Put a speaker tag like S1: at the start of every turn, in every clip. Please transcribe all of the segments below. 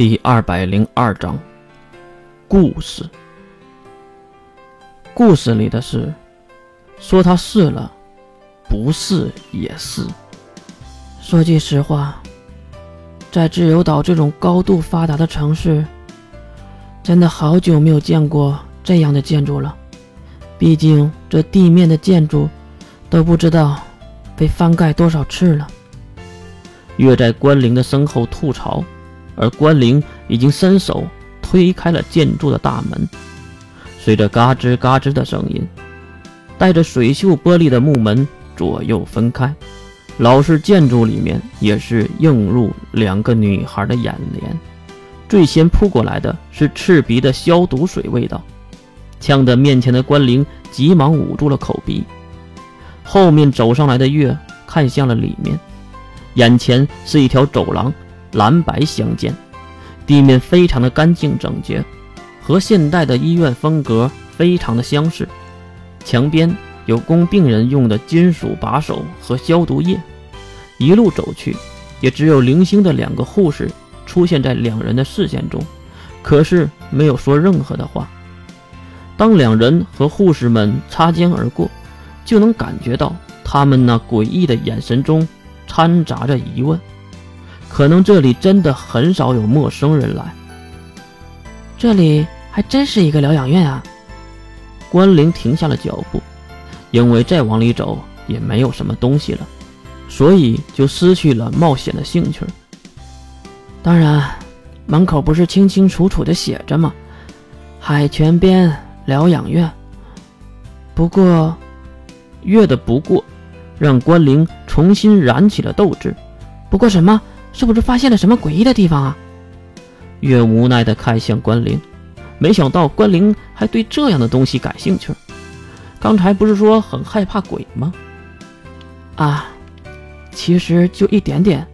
S1: 第二百零二章，故事。故事里的事，说它是了，不是也是。
S2: 说句实话，在自由岛这种高度发达的城市，真的好久没有见过这样的建筑了。毕竟这地面的建筑，都不知道被翻盖多少次了。
S1: 月在关灵的身后吐槽。而关灵已经伸手推开了建筑的大门，随着嘎吱嘎吱的声音，带着水锈玻璃的木门左右分开，老式建筑里面也是映入两个女孩的眼帘。最先扑过来的是刺鼻的消毒水味道，呛得面前的关灵急忙捂住了口鼻。后面走上来的月看向了里面，眼前是一条走廊。蓝白相间，地面非常的干净整洁，和现代的医院风格非常的相似。墙边有供病人用的金属把手和消毒液。一路走去，也只有零星的两个护士出现在两人的视线中，可是没有说任何的话。当两人和护士们擦肩而过，就能感觉到他们那诡异的眼神中掺杂着疑问。可能这里真的很少有陌生人来。
S2: 这里还真是一个疗养院啊！
S1: 关灵停下了脚步，因为再往里走也没有什么东西了，所以就失去了冒险的兴趣。
S2: 当然，门口不是清清楚楚的写着吗？海泉边疗养院。不过，
S1: 月的不过，让关灵重新燃起了斗志。
S2: 不过什么？是不是发现了什么诡异的地方啊？
S1: 月无奈地看向关灵，没想到关灵还对这样的东西感兴趣。刚才不是说很害怕鬼吗？
S2: 啊，其实就一点点。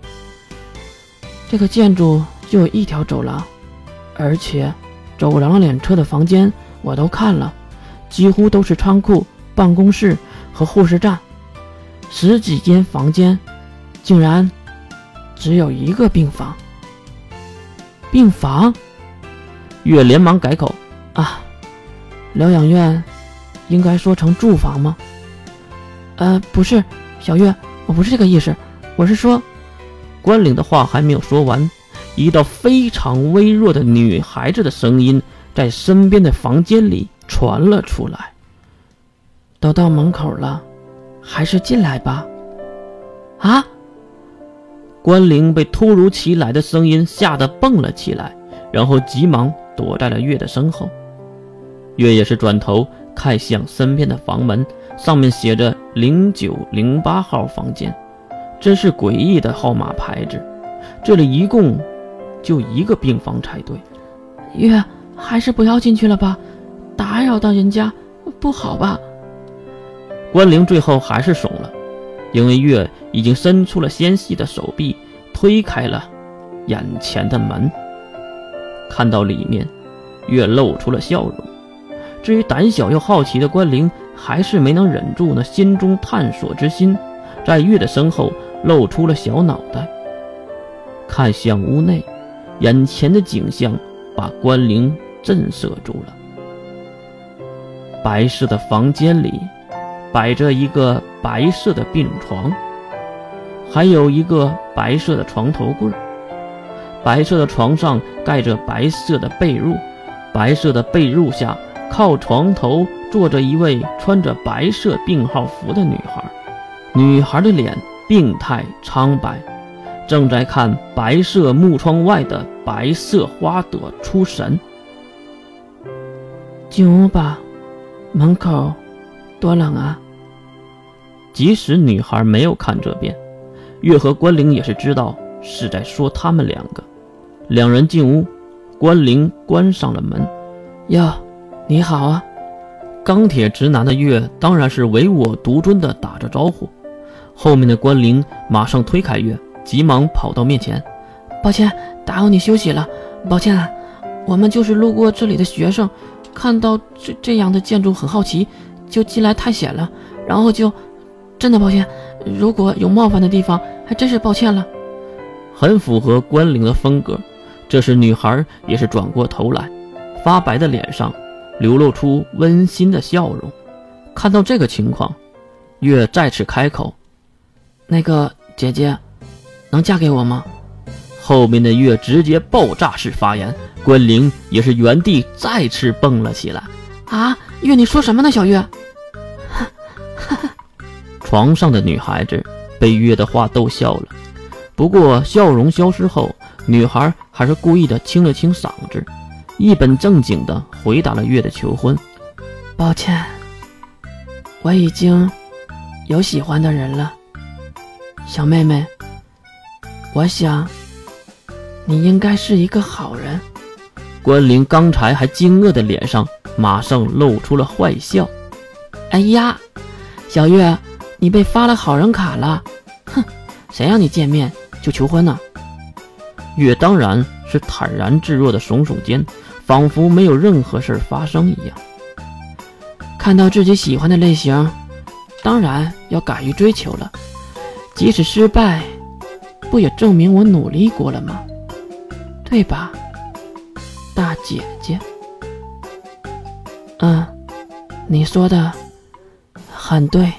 S2: 这个建筑就有一条走廊，而且走廊两侧的房间我都看了，几乎都是仓库、办公室和护士站，十几间房间，竟然。只有一个病房。病房，
S1: 月连忙改口：“
S2: 啊，疗养院，应该说成住房吗？”呃，不是，小月，我不是这个意思，我是说，
S1: 关岭的话还没有说完，一道非常微弱的女孩子的声音在身边的房间里传了出来：“
S2: 都到门口了，还是进来吧。”啊！
S1: 关灵被突如其来的声音吓得蹦了起来，然后急忙躲在了月的身后。月也是转头看向身边的房门，上面写着零九零八号房间，真是诡异的号码牌子。这里一共就一个病房才对。
S2: 月，还是不要进去了吧，打扰到人家不好吧？
S1: 关灵最后还是怂了。因为月已经伸出了纤细的手臂，推开了眼前的门。看到里面，月露出了笑容。至于胆小又好奇的关灵，还是没能忍住那心中探索之心，在月的身后露出了小脑袋，看向屋内。眼前的景象把关灵震慑住了。白色的房间里。摆着一个白色的病床，还有一个白色的床头柜。白色的床上盖着白色的被褥，白色的被褥下靠床头坐着一位穿着白色病号服的女孩。女孩的脸病态苍白，正在看白色木窗外的白色花朵出神。
S2: 进屋吧，门口多冷啊！
S1: 即使女孩没有看这边，月和关灵也是知道是在说他们两个。两人进屋，关灵关上了门。
S2: 哟，你好啊！
S1: 钢铁直男的月当然是唯我独尊的打着招呼。后面的关灵马上推开月，急忙跑到面前：“
S2: 抱歉，打扰你休息了。抱歉啊，我们就是路过这里的学生，看到这这样的建筑很好奇，就进来探险了，然后就……”真的抱歉，如果有冒犯的地方，还真是抱歉了。
S1: 很符合关灵的风格，这时，女孩也是转过头来，发白的脸上流露出温馨的笑容。看到这个情况，月再次开口：“
S2: 那个姐姐，能嫁给我吗？”
S1: 后面的月直接爆炸式发言，关灵也是原地再次蹦了起来。
S2: 啊，月，你说什么呢？小月，
S1: 床上的女孩子被月的话逗笑了，不过笑容消失后，女孩还是故意的清了清嗓子，一本正经的回答了月的求婚。
S2: 抱歉，我已经有喜欢的人了，小妹妹，我想。你应该是一个好人。
S1: 关灵刚才还惊愕的脸上，马上露出了坏笑。
S2: 哎呀，小月，你被发了好人卡了！哼，谁让你见面就求婚呢？
S1: 月当然是坦然自若的耸耸肩，仿佛没有任何事发生一样。
S2: 看到自己喜欢的类型，当然要敢于追求了。即使失败，不也证明我努力过了吗？对吧，大姐姐？嗯，你说的很对。